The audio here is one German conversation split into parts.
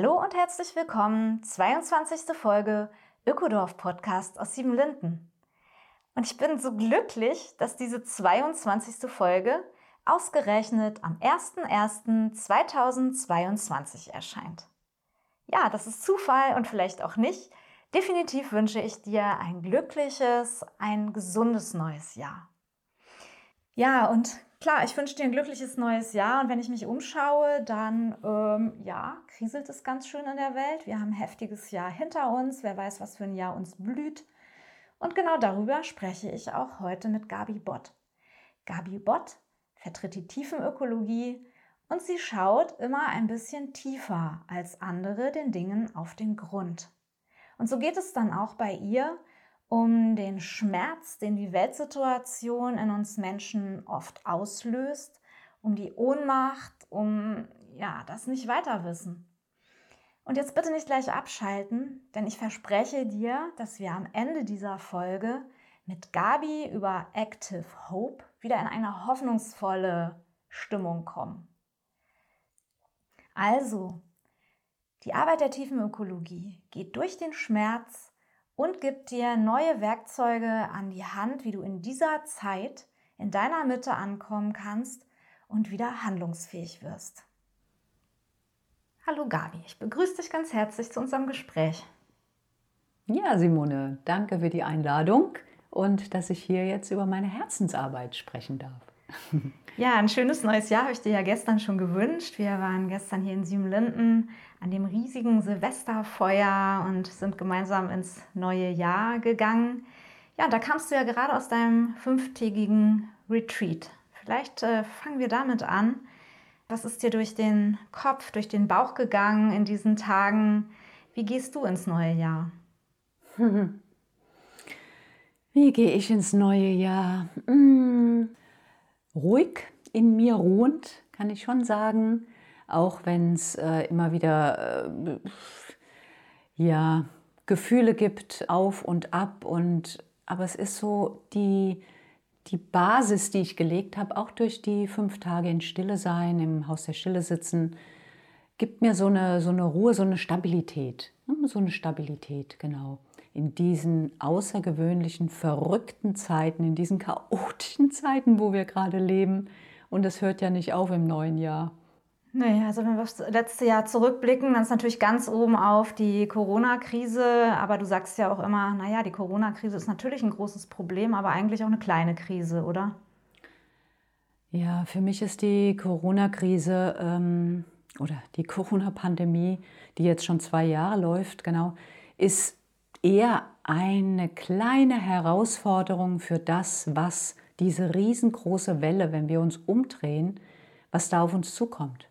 Hallo und herzlich willkommen, 22. Folge Ökodorf Podcast aus Siebenlinden. Und ich bin so glücklich, dass diese 22. Folge ausgerechnet am 01.01.2022 erscheint. Ja, das ist Zufall und vielleicht auch nicht. Definitiv wünsche ich dir ein glückliches, ein gesundes neues Jahr. Ja, und klar, ich wünsche dir ein glückliches neues Jahr. Und wenn ich mich umschaue, dann, ähm, ja, kriselt es ganz schön in der Welt. Wir haben ein heftiges Jahr hinter uns. Wer weiß, was für ein Jahr uns blüht. Und genau darüber spreche ich auch heute mit Gabi Bott. Gabi Bott vertritt die Tiefenökologie und sie schaut immer ein bisschen tiefer als andere den Dingen auf den Grund. Und so geht es dann auch bei ihr um den Schmerz, den die Weltsituation in uns Menschen oft auslöst, um die Ohnmacht, um ja, das nicht weiter wissen. Und jetzt bitte nicht gleich abschalten, denn ich verspreche dir, dass wir am Ende dieser Folge mit Gabi über Active Hope wieder in eine hoffnungsvolle Stimmung kommen. Also, die Arbeit der Tiefenökologie geht durch den Schmerz und gibt dir neue Werkzeuge an die Hand, wie du in dieser Zeit in deiner Mitte ankommen kannst und wieder handlungsfähig wirst. Hallo Gabi, ich begrüße dich ganz herzlich zu unserem Gespräch. Ja, Simone, danke für die Einladung und dass ich hier jetzt über meine Herzensarbeit sprechen darf. Ja, ein schönes neues Jahr habe ich dir ja gestern schon gewünscht. Wir waren gestern hier in Siebenlinden an dem riesigen Silvesterfeuer und sind gemeinsam ins neue Jahr gegangen. Ja, da kamst du ja gerade aus deinem fünftägigen Retreat. Vielleicht äh, fangen wir damit an. Was ist dir durch den Kopf, durch den Bauch gegangen in diesen Tagen? Wie gehst du ins neue Jahr? Wie gehe ich ins neue Jahr? Hm, ruhig, in mir ruhend, kann ich schon sagen. Auch wenn es äh, immer wieder äh, ja, Gefühle gibt, auf und ab. Und, aber es ist so die, die Basis, die ich gelegt habe, auch durch die fünf Tage in Stille sein, im Haus der Stille sitzen, gibt mir so eine, so eine Ruhe, so eine Stabilität. So eine Stabilität, genau. In diesen außergewöhnlichen, verrückten Zeiten, in diesen chaotischen Zeiten, wo wir gerade leben. Und es hört ja nicht auf im neuen Jahr. Nee, also wenn wir aufs letzte Jahr zurückblicken, dann ist natürlich ganz oben auf die Corona-Krise. Aber du sagst ja auch immer, naja, die Corona-Krise ist natürlich ein großes Problem, aber eigentlich auch eine kleine Krise, oder? Ja, für mich ist die Corona-Krise ähm, oder die Corona-Pandemie, die jetzt schon zwei Jahre läuft, genau, ist eher eine kleine Herausforderung für das, was diese riesengroße Welle, wenn wir uns umdrehen, was da auf uns zukommt.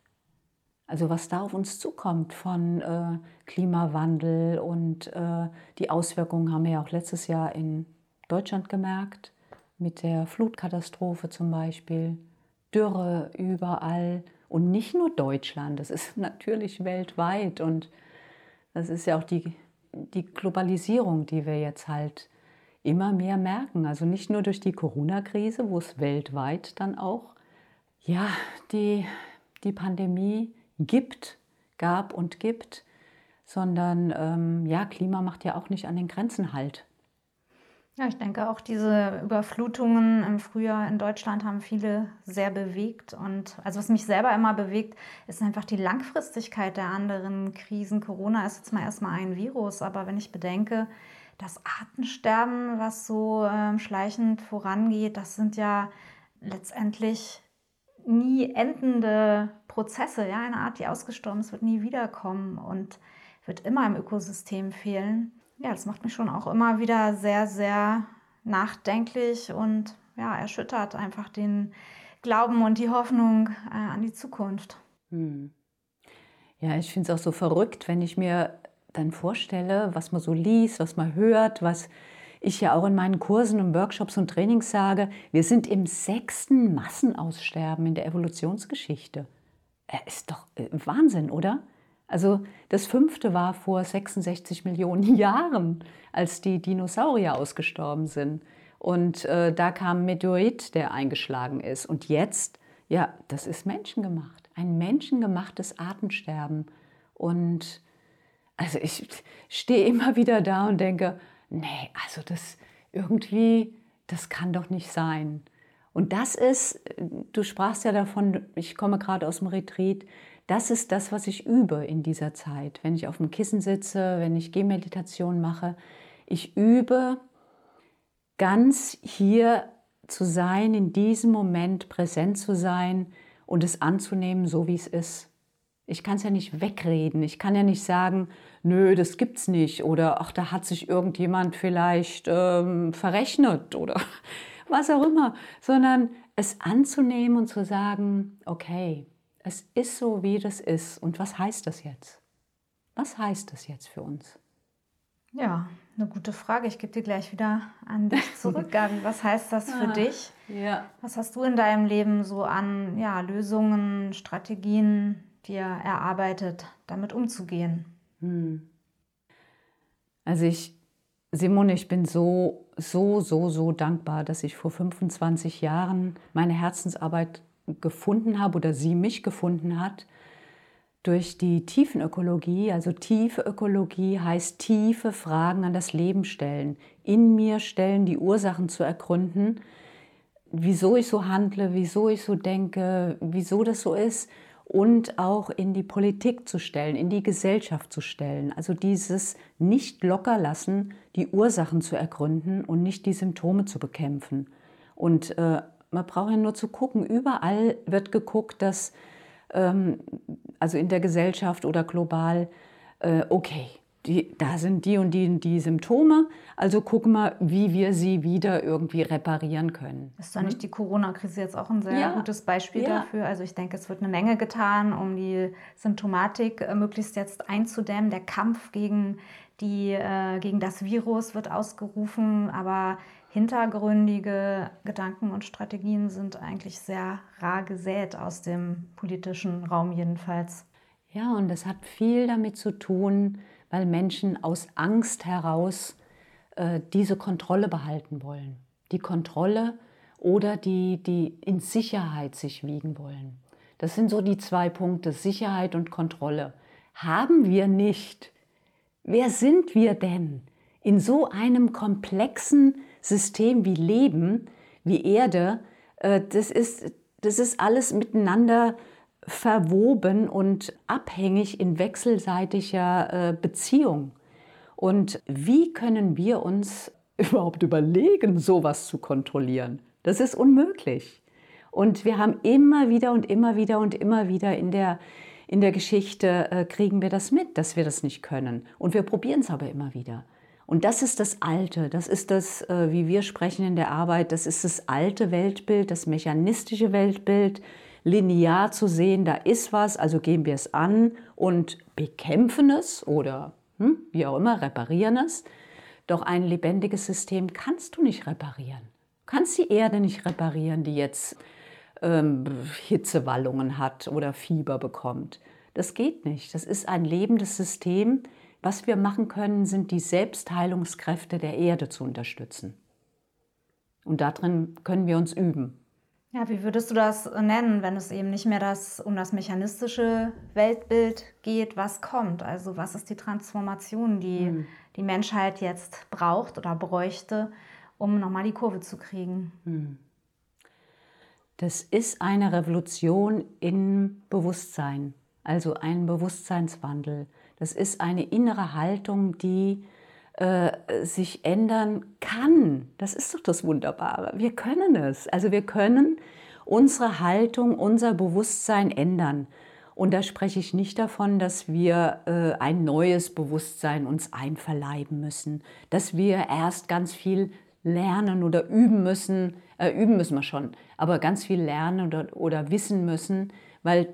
Also was da auf uns zukommt von äh, Klimawandel und äh, die Auswirkungen haben wir ja auch letztes Jahr in Deutschland gemerkt, mit der Flutkatastrophe zum Beispiel, Dürre überall und nicht nur Deutschland, das ist natürlich weltweit und das ist ja auch die, die Globalisierung, die wir jetzt halt immer mehr merken. Also nicht nur durch die Corona-Krise, wo es weltweit dann auch, ja, die, die Pandemie gibt, gab und gibt, sondern ähm, ja, Klima macht ja auch nicht an den Grenzen halt. Ja, ich denke auch diese Überflutungen im Frühjahr in Deutschland haben viele sehr bewegt. Und also was mich selber immer bewegt, ist einfach die Langfristigkeit der anderen Krisen. Corona ist jetzt mal erstmal ein Virus, aber wenn ich bedenke, das Artensterben, was so äh, schleichend vorangeht, das sind ja letztendlich nie endende Prozesse, ja, eine Art, die ausgestorben ist, wird nie wiederkommen und wird immer im Ökosystem fehlen. Ja, das macht mich schon auch immer wieder sehr, sehr nachdenklich und ja, erschüttert einfach den Glauben und die Hoffnung äh, an die Zukunft. Hm. Ja, ich finde es auch so verrückt, wenn ich mir dann vorstelle, was man so liest, was man hört, was ich ja auch in meinen Kursen und Workshops und Trainings sage, wir sind im sechsten Massenaussterben in der Evolutionsgeschichte. Äh, ist doch äh, Wahnsinn, oder? Also das fünfte war vor 66 Millionen Jahren, als die Dinosaurier ausgestorben sind. Und äh, da kam Meteorit, der eingeschlagen ist. Und jetzt, ja, das ist menschengemacht. Ein menschengemachtes Artensterben. Und also ich stehe immer wieder da und denke, nee, also das irgendwie, das kann doch nicht sein. Und das ist, du sprachst ja davon, ich komme gerade aus dem Retreat, das ist das, was ich übe in dieser Zeit. Wenn ich auf dem Kissen sitze, wenn ich Gehmeditation mache, ich übe ganz hier zu sein, in diesem Moment präsent zu sein und es anzunehmen, so wie es ist. Ich kann es ja nicht wegreden. Ich kann ja nicht sagen, nö, das gibt's nicht. Oder ach, da hat sich irgendjemand vielleicht ähm, verrechnet oder was auch immer. Sondern es anzunehmen und zu sagen, okay, es ist so, wie das ist. Und was heißt das jetzt? Was heißt das jetzt für uns? Ja, eine gute Frage. Ich gebe dir gleich wieder an dich zurück, Gabi. Was heißt das für ah, dich? Ja. Was hast du in deinem Leben so an ja, Lösungen, Strategien dir erarbeitet, damit umzugehen? Hm. Also ich, Simone, ich bin so, so, so, so dankbar, dass ich vor 25 Jahren meine Herzensarbeit gefunden habe oder sie mich gefunden hat durch die Tiefenökologie. Also tiefe Ökologie heißt tiefe Fragen an das Leben stellen, in mir stellen, die Ursachen zu ergründen, wieso ich so handle, wieso ich so denke, wieso das so ist und auch in die Politik zu stellen, in die Gesellschaft zu stellen. Also dieses nicht locker lassen, die Ursachen zu ergründen und nicht die Symptome zu bekämpfen. Und äh, man braucht ja nur zu gucken, überall wird geguckt, dass ähm, also in der Gesellschaft oder global, äh, okay, die, da sind die und die, die Symptome, also gucken wir, wie wir sie wieder irgendwie reparieren können. Ist da nicht hm? die Corona-Krise jetzt auch ein sehr ja. gutes Beispiel ja. dafür? Also ich denke, es wird eine Menge getan, um die Symptomatik äh, möglichst jetzt einzudämmen. Der Kampf gegen, die, äh, gegen das Virus wird ausgerufen, aber hintergründige Gedanken und Strategien sind eigentlich sehr rar gesät aus dem politischen Raum jedenfalls. Ja, und das hat viel damit zu tun, weil Menschen aus Angst heraus äh, diese Kontrolle behalten wollen. Die Kontrolle oder die, die in Sicherheit sich wiegen wollen. Das sind so die zwei Punkte, Sicherheit und Kontrolle. Haben wir nicht. Wer sind wir denn in so einem komplexen System wie Leben, wie Erde, äh, das ist, das ist alles miteinander verwoben und abhängig in wechselseitiger äh, Beziehung. Und wie können wir uns überhaupt überlegen, sowas zu kontrollieren? Das ist unmöglich. Und wir haben immer wieder und immer wieder und immer wieder in der, in der Geschichte, äh, kriegen wir das mit, dass wir das nicht können. Und wir probieren es aber immer wieder. Und das ist das Alte, das ist das, äh, wie wir sprechen in der Arbeit, das ist das alte Weltbild, das mechanistische Weltbild, linear zu sehen, da ist was, also gehen wir es an und bekämpfen es oder hm, wie auch immer, reparieren es. Doch ein lebendiges System kannst du nicht reparieren. Du kannst die Erde nicht reparieren, die jetzt ähm, Hitzewallungen hat oder Fieber bekommt. Das geht nicht. Das ist ein lebendes System, was wir machen können, sind die Selbstheilungskräfte der Erde zu unterstützen. Und darin können wir uns üben. Ja, wie würdest du das nennen, wenn es eben nicht mehr das, um das mechanistische Weltbild geht? Was kommt? Also was ist die Transformation, die hm. die Menschheit jetzt braucht oder bräuchte, um nochmal die Kurve zu kriegen? Hm. Das ist eine Revolution im Bewusstsein, also ein Bewusstseinswandel. Das ist eine innere Haltung, die äh, sich ändern kann. Das ist doch das Wunderbare. Wir können es. Also wir können unsere Haltung, unser Bewusstsein ändern. Und da spreche ich nicht davon, dass wir äh, ein neues Bewusstsein uns einverleiben müssen, dass wir erst ganz viel lernen oder üben müssen. Äh, üben müssen wir schon, aber ganz viel lernen oder, oder wissen müssen, weil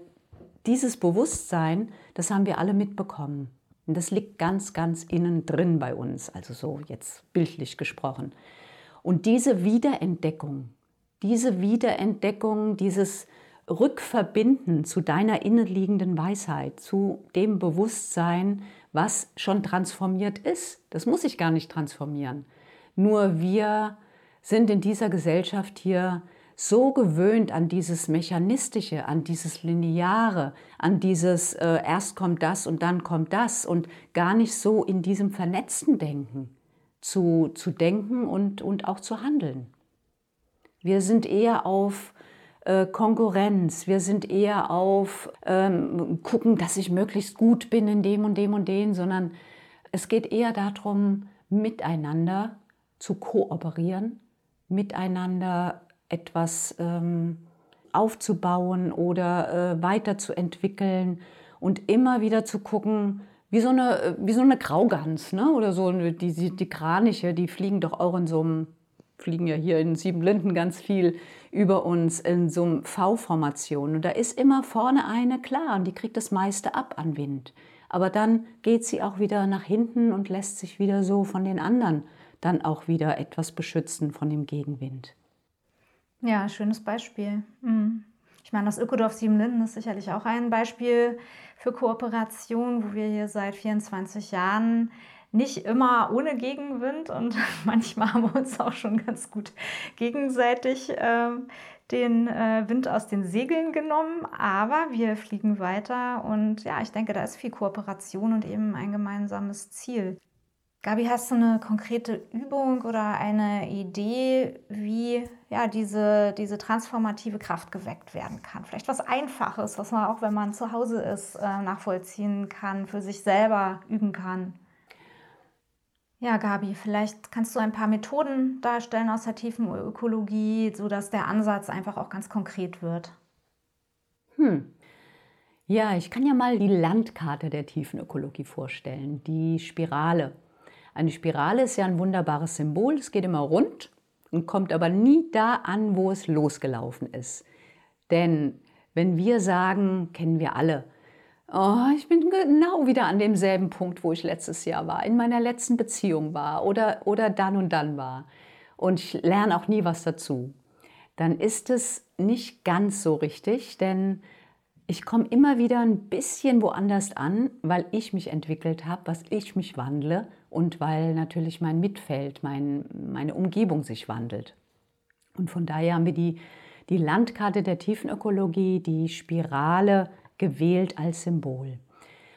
dieses Bewusstsein, das haben wir alle mitbekommen. Und das liegt ganz, ganz innen drin bei uns, also so jetzt bildlich gesprochen. Und diese Wiederentdeckung, diese Wiederentdeckung, dieses Rückverbinden zu deiner innenliegenden Weisheit, zu dem Bewusstsein, was schon transformiert ist. Das muss ich gar nicht transformieren. Nur wir sind in dieser Gesellschaft hier so gewöhnt an dieses Mechanistische, an dieses Lineare, an dieses äh, erst kommt das und dann kommt das und gar nicht so in diesem vernetzten Denken zu, zu denken und, und auch zu handeln. Wir sind eher auf äh, Konkurrenz, wir sind eher auf ähm, gucken, dass ich möglichst gut bin in dem und dem und dem, sondern es geht eher darum, miteinander zu kooperieren, miteinander etwas ähm, aufzubauen oder äh, weiterzuentwickeln und immer wieder zu gucken, wie so eine, wie so eine Graugans ne? oder so die, die, die Kraniche, die fliegen doch auch in so einem, fliegen ja hier in Siebenlinden ganz viel über uns in so einem V-Formation. Und da ist immer vorne eine klar und die kriegt das meiste ab an Wind. Aber dann geht sie auch wieder nach hinten und lässt sich wieder so von den anderen dann auch wieder etwas beschützen von dem Gegenwind. Ja, schönes Beispiel. Mhm. Ich meine, das Ökodorf Siebenlinden ist sicherlich auch ein Beispiel für Kooperation, wo wir hier seit 24 Jahren nicht immer ohne Gegenwind und manchmal haben wir uns auch schon ganz gut gegenseitig äh, den äh, Wind aus den Segeln genommen, aber wir fliegen weiter und ja, ich denke, da ist viel Kooperation und eben ein gemeinsames Ziel. Gabi, hast du eine konkrete Übung oder eine Idee, wie ja, diese, diese transformative Kraft geweckt werden kann? Vielleicht was Einfaches, was man auch, wenn man zu Hause ist, äh, nachvollziehen kann, für sich selber üben kann. Ja, Gabi, vielleicht kannst du ein paar Methoden darstellen aus der tiefen Ökologie, sodass der Ansatz einfach auch ganz konkret wird. Hm. Ja, ich kann ja mal die Landkarte der tiefen Ökologie vorstellen, die Spirale. Eine Spirale ist ja ein wunderbares Symbol, es geht immer rund und kommt aber nie da an, wo es losgelaufen ist. Denn wenn wir sagen, kennen wir alle, oh, ich bin genau wieder an demselben Punkt, wo ich letztes Jahr war, in meiner letzten Beziehung war oder, oder dann und dann war und ich lerne auch nie was dazu, dann ist es nicht ganz so richtig, denn ich komme immer wieder ein bisschen woanders an, weil ich mich entwickelt habe, was ich mich wandle und weil natürlich mein Mitfeld, mein, meine Umgebung sich wandelt. Und von daher haben wir die, die Landkarte der Tiefenökologie, die Spirale gewählt als Symbol.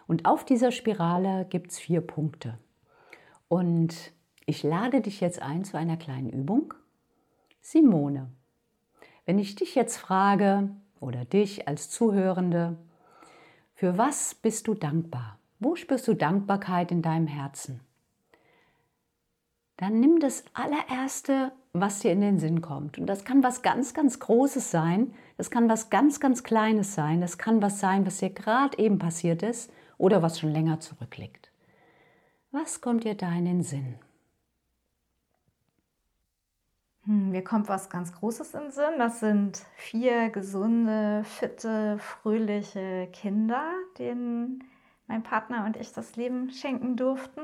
Und auf dieser Spirale gibt es vier Punkte. Und ich lade dich jetzt ein zu einer kleinen Übung. Simone, wenn ich dich jetzt frage, oder dich als Zuhörende, für was bist du dankbar? Wo spürst du Dankbarkeit in deinem Herzen? Dann nimm das allererste, was dir in den Sinn kommt. Und das kann was ganz, ganz Großes sein. Das kann was ganz, ganz Kleines sein. Das kann was sein, was dir gerade eben passiert ist oder was schon länger zurückliegt. Was kommt dir da in den Sinn? Hm, mir kommt was ganz Großes in den Sinn. Das sind vier gesunde, fitte, fröhliche Kinder, denen mein Partner und ich das Leben schenken durften.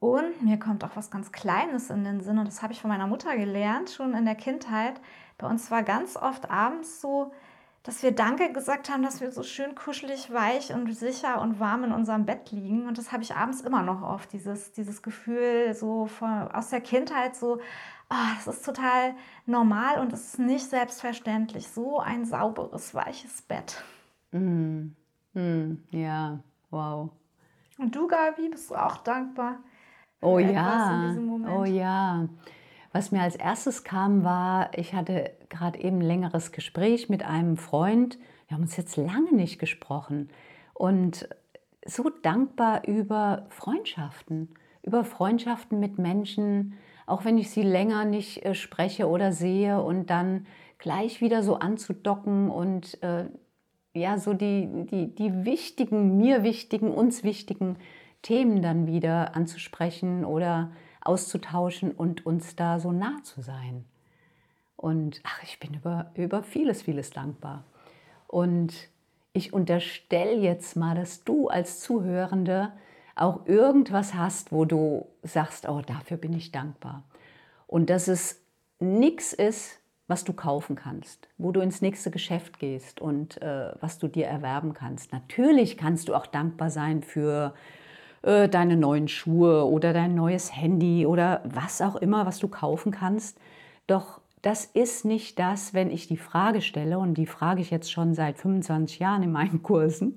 Und mir kommt auch was ganz Kleines in den Sinn, und das habe ich von meiner Mutter gelernt, schon in der Kindheit. Bei uns war ganz oft abends so, dass wir Danke gesagt haben, dass wir so schön kuschelig, weich und sicher und warm in unserem Bett liegen. Und das habe ich abends immer noch oft, dieses, dieses Gefühl so von, aus der Kindheit, so, oh, das ist total normal und es ist nicht selbstverständlich. So ein sauberes, weiches Bett. Mm. Mm. Ja, wow. Und du, Gabi, bist du auch dankbar? Oh ja, oh ja. Was mir als erstes kam, war, ich hatte gerade eben ein längeres Gespräch mit einem Freund. Wir haben uns jetzt lange nicht gesprochen. Und so dankbar über Freundschaften, über Freundschaften mit Menschen, auch wenn ich sie länger nicht äh, spreche oder sehe und dann gleich wieder so anzudocken und äh, ja, so die, die, die wichtigen, mir wichtigen, uns wichtigen Themen dann wieder anzusprechen oder auszutauschen und uns da so nah zu sein. Und ach, ich bin über, über vieles, vieles dankbar. Und ich unterstelle jetzt mal, dass du als Zuhörende auch irgendwas hast, wo du sagst, oh, dafür bin ich dankbar. Und dass es nichts ist, was du kaufen kannst, wo du ins nächste Geschäft gehst und äh, was du dir erwerben kannst. Natürlich kannst du auch dankbar sein für äh, deine neuen Schuhe oder dein neues Handy oder was auch immer, was du kaufen kannst. Doch das ist nicht das, wenn ich die Frage stelle, und die frage ich jetzt schon seit 25 Jahren in meinen Kursen,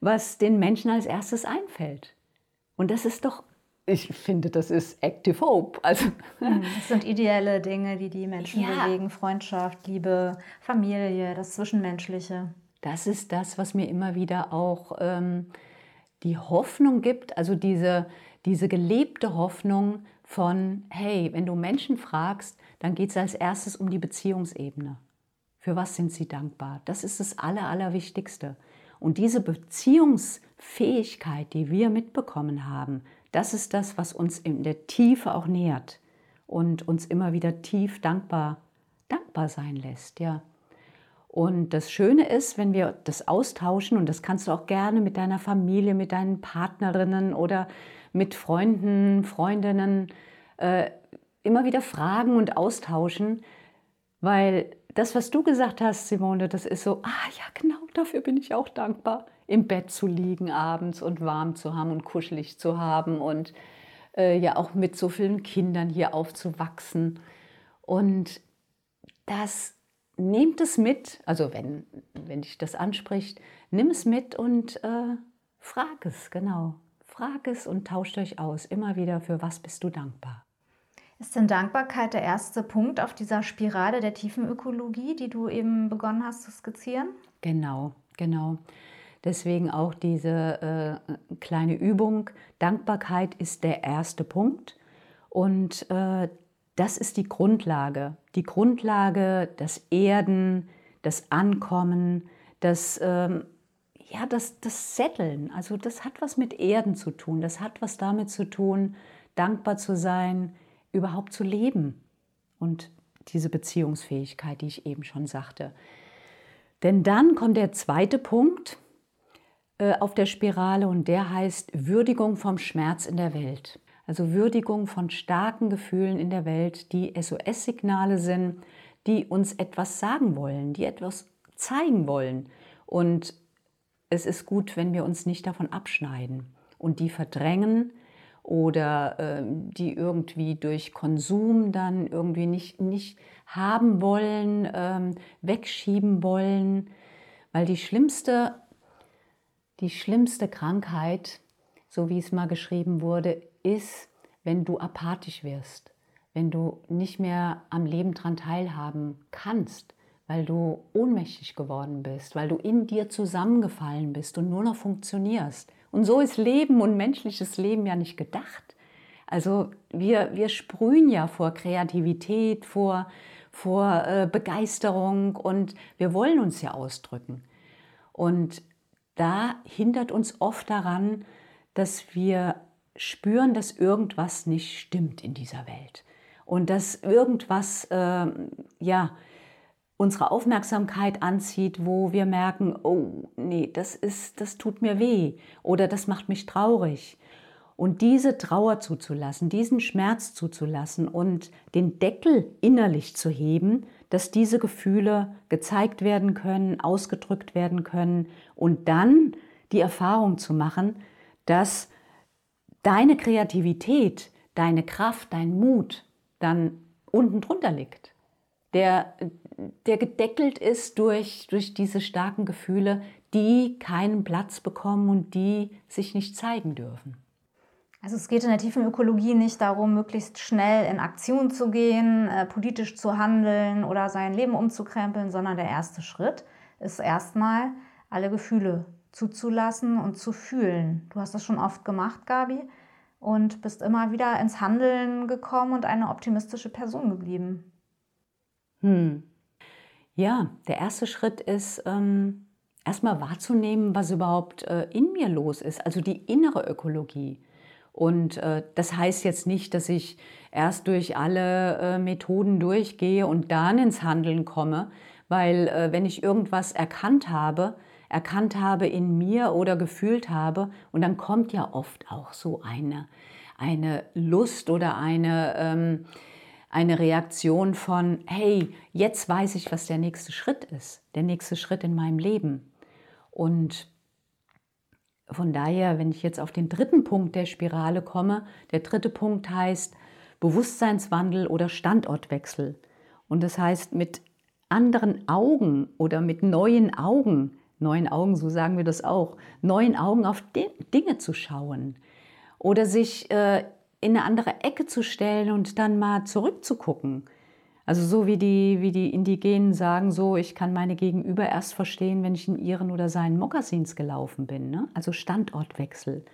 was den Menschen als erstes einfällt. Und das ist doch, ich finde, das ist Active Hope. Also, das sind ideelle Dinge, die die Menschen ja. bewegen. Freundschaft, Liebe, Familie, das Zwischenmenschliche. Das ist das, was mir immer wieder auch ähm, die Hoffnung gibt, also diese, diese gelebte Hoffnung von, hey, wenn du Menschen fragst, dann geht es als erstes um die Beziehungsebene. Für was sind sie dankbar? Das ist das Aller, Allerwichtigste. Und diese Beziehungsfähigkeit, die wir mitbekommen haben, das ist das, was uns in der Tiefe auch nährt und uns immer wieder tief dankbar, dankbar sein lässt. Ja. Und das Schöne ist, wenn wir das austauschen, und das kannst du auch gerne mit deiner Familie, mit deinen Partnerinnen oder mit Freunden, Freundinnen äh, immer wieder fragen und austauschen, weil das, was du gesagt hast, Simone, das ist so, ah ja, genau, dafür bin ich auch dankbar, im Bett zu liegen abends und warm zu haben und kuschelig zu haben und äh, ja auch mit so vielen Kindern hier aufzuwachsen. Und das nehmt es mit, also wenn, wenn dich das anspricht, nimm es mit und äh, frag es, genau. Frag es und tauscht euch aus. Immer wieder, für was bist du dankbar? Ist denn Dankbarkeit der erste Punkt auf dieser Spirale der tiefen Ökologie, die du eben begonnen hast zu skizzieren? Genau, genau. Deswegen auch diese äh, kleine Übung. Dankbarkeit ist der erste Punkt. Und äh, das ist die Grundlage. Die Grundlage, das Erden, das Ankommen, das, ähm, ja, das, das Setteln. Also das hat was mit Erden zu tun. Das hat was damit zu tun, dankbar zu sein, überhaupt zu leben und diese Beziehungsfähigkeit, die ich eben schon sagte. Denn dann kommt der zweite Punkt äh, auf der Spirale und der heißt Würdigung vom Schmerz in der Welt. Also Würdigung von starken Gefühlen in der Welt, die SOS-Signale sind, die uns etwas sagen wollen, die etwas zeigen wollen. Und es ist gut, wenn wir uns nicht davon abschneiden und die verdrängen oder äh, die irgendwie durch Konsum dann irgendwie nicht, nicht haben wollen, ähm, wegschieben wollen. Weil die schlimmste, die schlimmste Krankheit, so wie es mal geschrieben wurde, ist, wenn du apathisch wirst, wenn du nicht mehr am Leben dran teilhaben kannst, weil du ohnmächtig geworden bist, weil du in dir zusammengefallen bist und nur noch funktionierst. Und so ist Leben und menschliches Leben ja nicht gedacht. Also wir, wir sprühen ja vor Kreativität, vor, vor äh, Begeisterung und wir wollen uns ja ausdrücken. Und da hindert uns oft daran, dass wir spüren, dass irgendwas nicht stimmt in dieser Welt und dass irgendwas äh, ja unsere Aufmerksamkeit anzieht, wo wir merken, oh nee, das ist, das tut mir weh oder das macht mich traurig. Und diese Trauer zuzulassen, diesen Schmerz zuzulassen und den Deckel innerlich zu heben, dass diese Gefühle gezeigt werden können, ausgedrückt werden können und dann die Erfahrung zu machen, dass deine Kreativität, deine Kraft, dein Mut dann unten drunter liegt. Der, der gedeckelt ist durch, durch diese starken Gefühle, die keinen Platz bekommen und die sich nicht zeigen dürfen. Also es geht in der tiefen Ökologie nicht darum, möglichst schnell in Aktion zu gehen, äh, politisch zu handeln oder sein Leben umzukrempeln, sondern der erste Schritt ist erstmal alle Gefühle zuzulassen und zu fühlen. Du hast das schon oft gemacht, Gabi, und bist immer wieder ins Handeln gekommen und eine optimistische Person geblieben. Hm. Ja, der erste Schritt ist ähm, erstmal wahrzunehmen, was überhaupt äh, in mir los ist, also die innere Ökologie. Und äh, das heißt jetzt nicht, dass ich erst durch alle äh, Methoden durchgehe und dann ins Handeln komme, weil äh, wenn ich irgendwas erkannt habe, erkannt habe in mir oder gefühlt habe, und dann kommt ja oft auch so eine, eine Lust oder eine, ähm, eine Reaktion von, hey, jetzt weiß ich, was der nächste Schritt ist, der nächste Schritt in meinem Leben. Und von daher, wenn ich jetzt auf den dritten Punkt der Spirale komme, der dritte Punkt heißt Bewusstseinswandel oder Standortwechsel. Und das heißt, mit anderen Augen oder mit neuen Augen, neuen Augen, so sagen wir das auch, neuen Augen auf Dinge zu schauen oder sich äh, in eine andere Ecke zu stellen und dann mal zurückzugucken. Also so wie die, wie die Indigenen sagen, so ich kann meine Gegenüber erst verstehen, wenn ich in ihren oder seinen Mokassins gelaufen bin. Ne? Also Standortwechsel.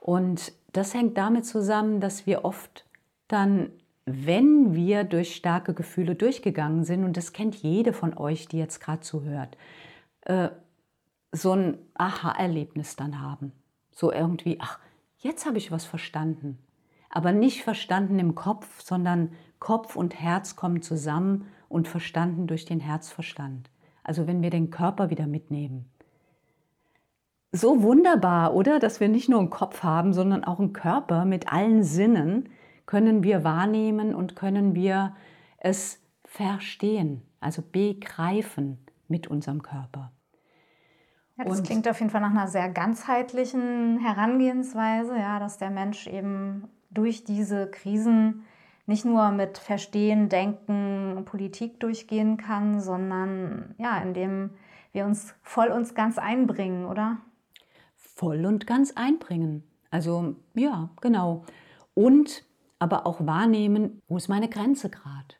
Und das hängt damit zusammen, dass wir oft dann, wenn wir durch starke Gefühle durchgegangen sind, und das kennt jede von euch, die jetzt gerade zuhört, äh, so ein Aha-Erlebnis dann haben. So irgendwie, ach, jetzt habe ich was verstanden. Aber nicht verstanden im Kopf, sondern Kopf und Herz kommen zusammen und verstanden durch den Herzverstand. Also wenn wir den Körper wieder mitnehmen. So wunderbar, oder? Dass wir nicht nur einen Kopf haben, sondern auch einen Körper mit allen Sinnen können wir wahrnehmen und können wir es verstehen, also begreifen mit unserem Körper. Ja, das und klingt auf jeden Fall nach einer sehr ganzheitlichen Herangehensweise, ja, dass der Mensch eben durch diese Krisen nicht nur mit Verstehen, Denken, Politik durchgehen kann, sondern ja, indem wir uns voll uns ganz einbringen, oder? Voll und ganz einbringen. Also ja, genau. Und aber auch wahrnehmen, wo ist meine Grenze gerade.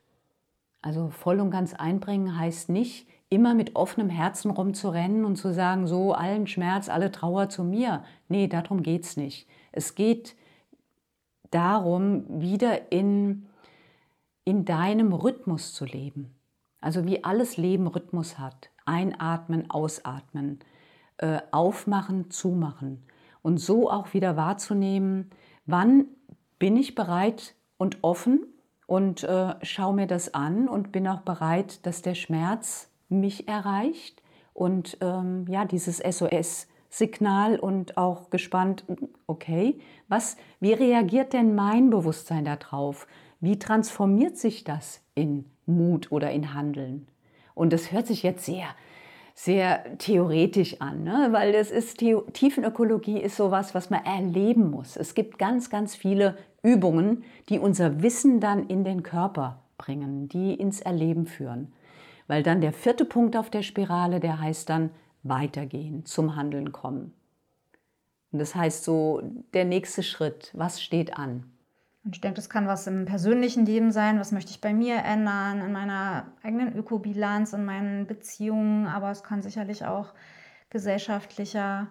Also voll und ganz einbringen heißt nicht, immer mit offenem Herzen rumzurennen und zu sagen, so allen Schmerz, alle Trauer zu mir. Nee, darum geht es nicht. Es geht darum, wieder in, in deinem Rhythmus zu leben. Also wie alles Leben Rhythmus hat. Einatmen, ausatmen, äh, aufmachen, zumachen. Und so auch wieder wahrzunehmen, wann bin ich bereit und offen und äh, schaue mir das an und bin auch bereit, dass der Schmerz mich erreicht und ähm, ja, dieses SOS Signal und auch gespannt, okay, was, wie reagiert denn mein Bewusstsein darauf? Wie transformiert sich das in Mut oder in Handeln? Und das hört sich jetzt sehr, sehr theoretisch an, ne? weil das ist Tiefenökologie ist sowas, was man erleben muss. Es gibt ganz, ganz viele Übungen, die unser Wissen dann in den Körper bringen, die ins Erleben führen. Weil dann der vierte Punkt auf der Spirale, der heißt dann weitergehen, zum Handeln kommen. Und das heißt so, der nächste Schritt, was steht an? Und ich denke, das kann was im persönlichen Leben sein, was möchte ich bei mir ändern, in meiner eigenen Ökobilanz, in meinen Beziehungen, aber es kann sicherlich auch gesellschaftlicher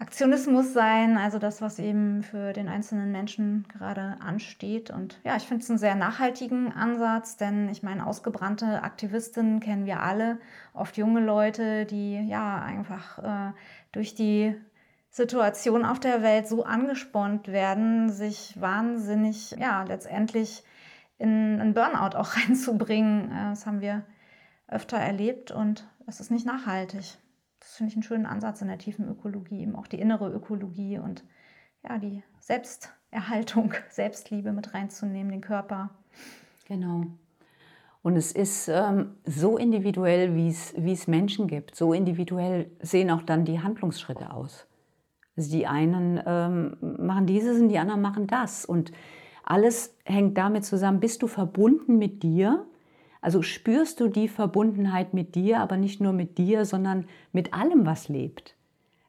Aktionismus sein, also das, was eben für den einzelnen Menschen gerade ansteht. Und ja, ich finde es einen sehr nachhaltigen Ansatz, denn ich meine, ausgebrannte Aktivistinnen kennen wir alle, oft junge Leute, die ja einfach äh, durch die Situation auf der Welt so angespornt werden, sich wahnsinnig, ja, letztendlich in einen Burnout auch reinzubringen. Äh, das haben wir öfter erlebt und es ist nicht nachhaltig das finde ich einen schönen Ansatz in der tiefen Ökologie, eben auch die innere Ökologie und ja, die Selbsterhaltung, Selbstliebe mit reinzunehmen, den Körper. Genau. Und es ist ähm, so individuell, wie es Menschen gibt. So individuell sehen auch dann die Handlungsschritte aus. Also die einen ähm, machen dieses und die anderen machen das. Und alles hängt damit zusammen, bist du verbunden mit dir also spürst du die Verbundenheit mit dir, aber nicht nur mit dir, sondern mit allem, was lebt.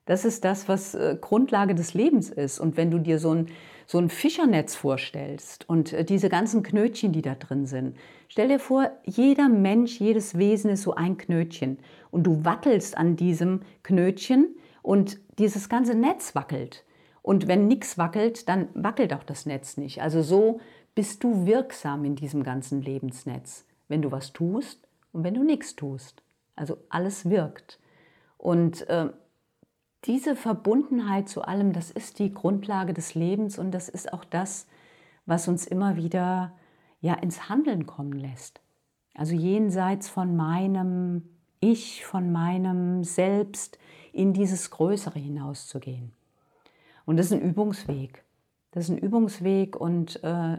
Das ist das, was äh, Grundlage des Lebens ist. Und wenn du dir so ein, so ein Fischernetz vorstellst und äh, diese ganzen Knötchen, die da drin sind, stell dir vor, jeder Mensch, jedes Wesen ist so ein Knötchen. Und du wackelst an diesem Knötchen und dieses ganze Netz wackelt. Und wenn nichts wackelt, dann wackelt auch das Netz nicht. Also so bist du wirksam in diesem ganzen Lebensnetz wenn du was tust und wenn du nichts tust. Also alles wirkt. Und äh, diese Verbundenheit zu allem, das ist die Grundlage des Lebens und das ist auch das, was uns immer wieder ja ins Handeln kommen lässt. Also jenseits von meinem Ich, von meinem Selbst in dieses Größere hinauszugehen. Und das ist ein Übungsweg. Das ist ein Übungsweg und äh,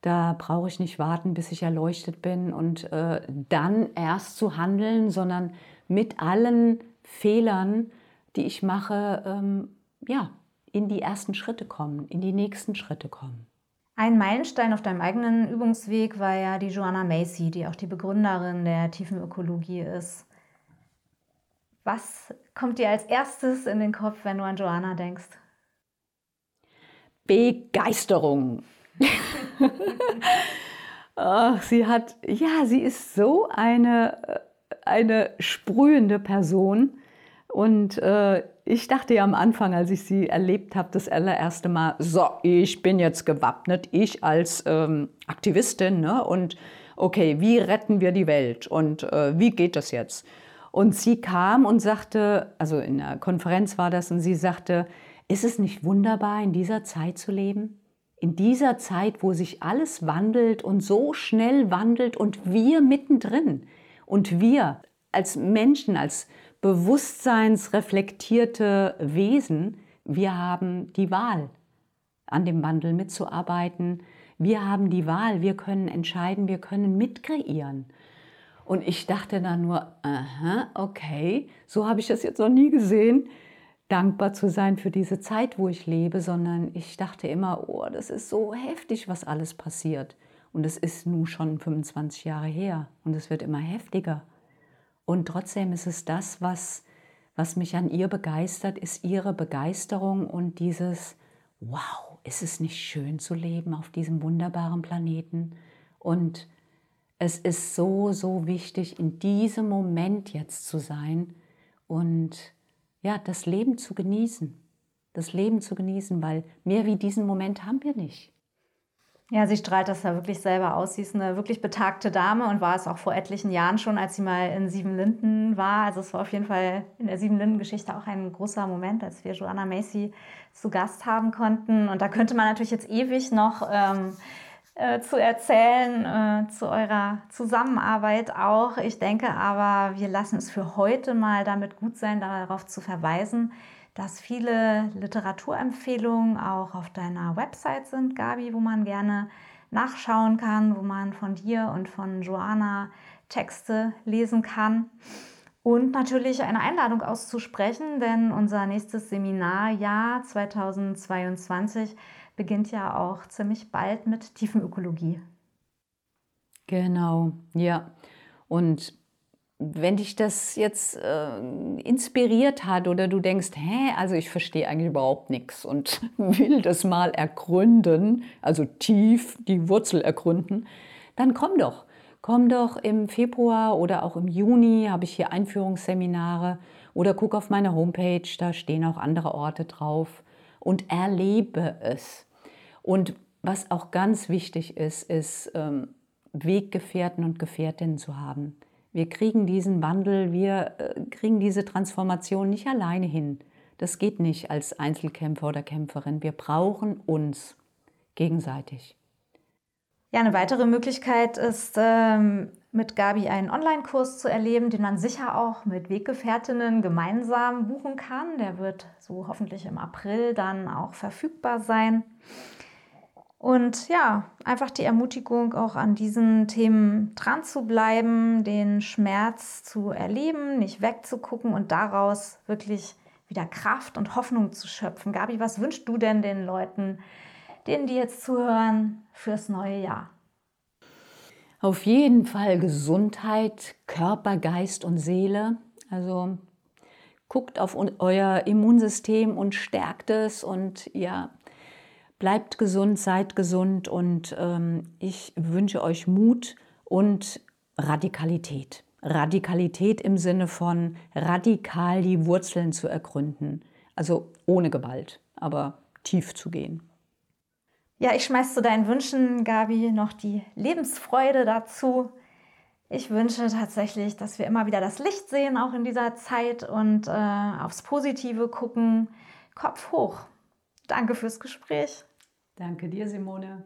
da brauche ich nicht warten, bis ich erleuchtet bin und äh, dann erst zu handeln, sondern mit allen Fehlern, die ich mache, ähm, ja, in die ersten Schritte kommen, in die nächsten Schritte kommen. Ein Meilenstein auf deinem eigenen Übungsweg war ja die Joanna Macy, die auch die Begründerin der Tiefenökologie ist. Was kommt dir als erstes in den Kopf, wenn du an Joanna denkst? Begeisterung. Ach, sie hat, ja, sie ist so eine, äh, eine sprühende Person. Und äh, ich dachte ja am Anfang, als ich sie erlebt habe, das allererste Mal, so, ich bin jetzt gewappnet, ich als ähm, Aktivistin, ne? und okay, wie retten wir die Welt und äh, wie geht das jetzt? Und sie kam und sagte, also in der Konferenz war das, und sie sagte, ist es nicht wunderbar, in dieser Zeit zu leben? In dieser Zeit, wo sich alles wandelt und so schnell wandelt und wir mittendrin. Und wir als Menschen, als bewusstseinsreflektierte Wesen, wir haben die Wahl, an dem Wandel mitzuarbeiten. Wir haben die Wahl, wir können entscheiden, wir können mitkreieren. Und ich dachte dann nur, aha, okay, so habe ich das jetzt noch nie gesehen, dankbar zu sein für diese Zeit, wo ich lebe, sondern ich dachte immer, oh, das ist so heftig, was alles passiert. Und es ist nun schon 25 Jahre her und es wird immer heftiger. Und trotzdem ist es das, was, was mich an ihr begeistert, ist ihre Begeisterung und dieses, wow, ist es nicht schön zu leben auf diesem wunderbaren Planeten? Und es ist so, so wichtig, in diesem Moment jetzt zu sein und ja, das Leben zu genießen. Das Leben zu genießen, weil mehr wie diesen Moment haben wir nicht. Ja, sie strahlt das ja wirklich selber aus. Sie ist eine wirklich betagte Dame und war es auch vor etlichen Jahren schon, als sie mal in Siebenlinden war. Also es war auf jeden Fall in der Siebenlinden-Geschichte auch ein großer Moment, als wir Joanna Macy zu Gast haben konnten. Und da könnte man natürlich jetzt ewig noch ähm, äh, zu erzählen äh, zu eurer Zusammenarbeit auch. Ich denke aber, wir lassen es für heute mal damit gut sein, darauf zu verweisen, dass viele Literaturempfehlungen auch auf deiner Website sind, Gabi, wo man gerne nachschauen kann, wo man von dir und von Joanna Texte lesen kann. Und natürlich eine Einladung auszusprechen, denn unser nächstes Seminarjahr 2022 beginnt ja auch ziemlich bald mit Tiefenökologie. Genau, ja. Und wenn dich das jetzt äh, inspiriert hat oder du denkst, hä, also ich verstehe eigentlich überhaupt nichts und will das mal ergründen, also tief die Wurzel ergründen, dann komm doch. Komm doch im Februar oder auch im Juni habe ich hier Einführungsseminare oder guck auf meine Homepage, da stehen auch andere Orte drauf und erlebe es. Und was auch ganz wichtig ist, ist ähm, Weggefährten und Gefährtinnen zu haben. Wir kriegen diesen Wandel, wir äh, kriegen diese Transformation nicht alleine hin. Das geht nicht als Einzelkämpfer oder Kämpferin. Wir brauchen uns gegenseitig. Ja, eine weitere Möglichkeit ist, ähm, mit Gabi einen Online-Kurs zu erleben, den man sicher auch mit Weggefährtinnen gemeinsam buchen kann. Der wird so hoffentlich im April dann auch verfügbar sein. Und ja, einfach die Ermutigung, auch an diesen Themen dran zu bleiben, den Schmerz zu erleben, nicht wegzugucken und daraus wirklich wieder Kraft und Hoffnung zu schöpfen. Gabi, was wünschst du denn den Leuten, denen die jetzt zuhören, fürs neue Jahr? Auf jeden Fall Gesundheit, Körper, Geist und Seele. Also guckt auf euer Immunsystem und stärkt es und ja, Bleibt gesund, seid gesund und ähm, ich wünsche euch Mut und Radikalität. Radikalität im Sinne von radikal die Wurzeln zu ergründen. Also ohne Gewalt, aber tief zu gehen. Ja, ich schmeiß zu deinen Wünschen, Gabi, noch die Lebensfreude dazu. Ich wünsche tatsächlich, dass wir immer wieder das Licht sehen, auch in dieser Zeit und äh, aufs Positive gucken. Kopf hoch. Danke fürs Gespräch. Danke dir, Simone.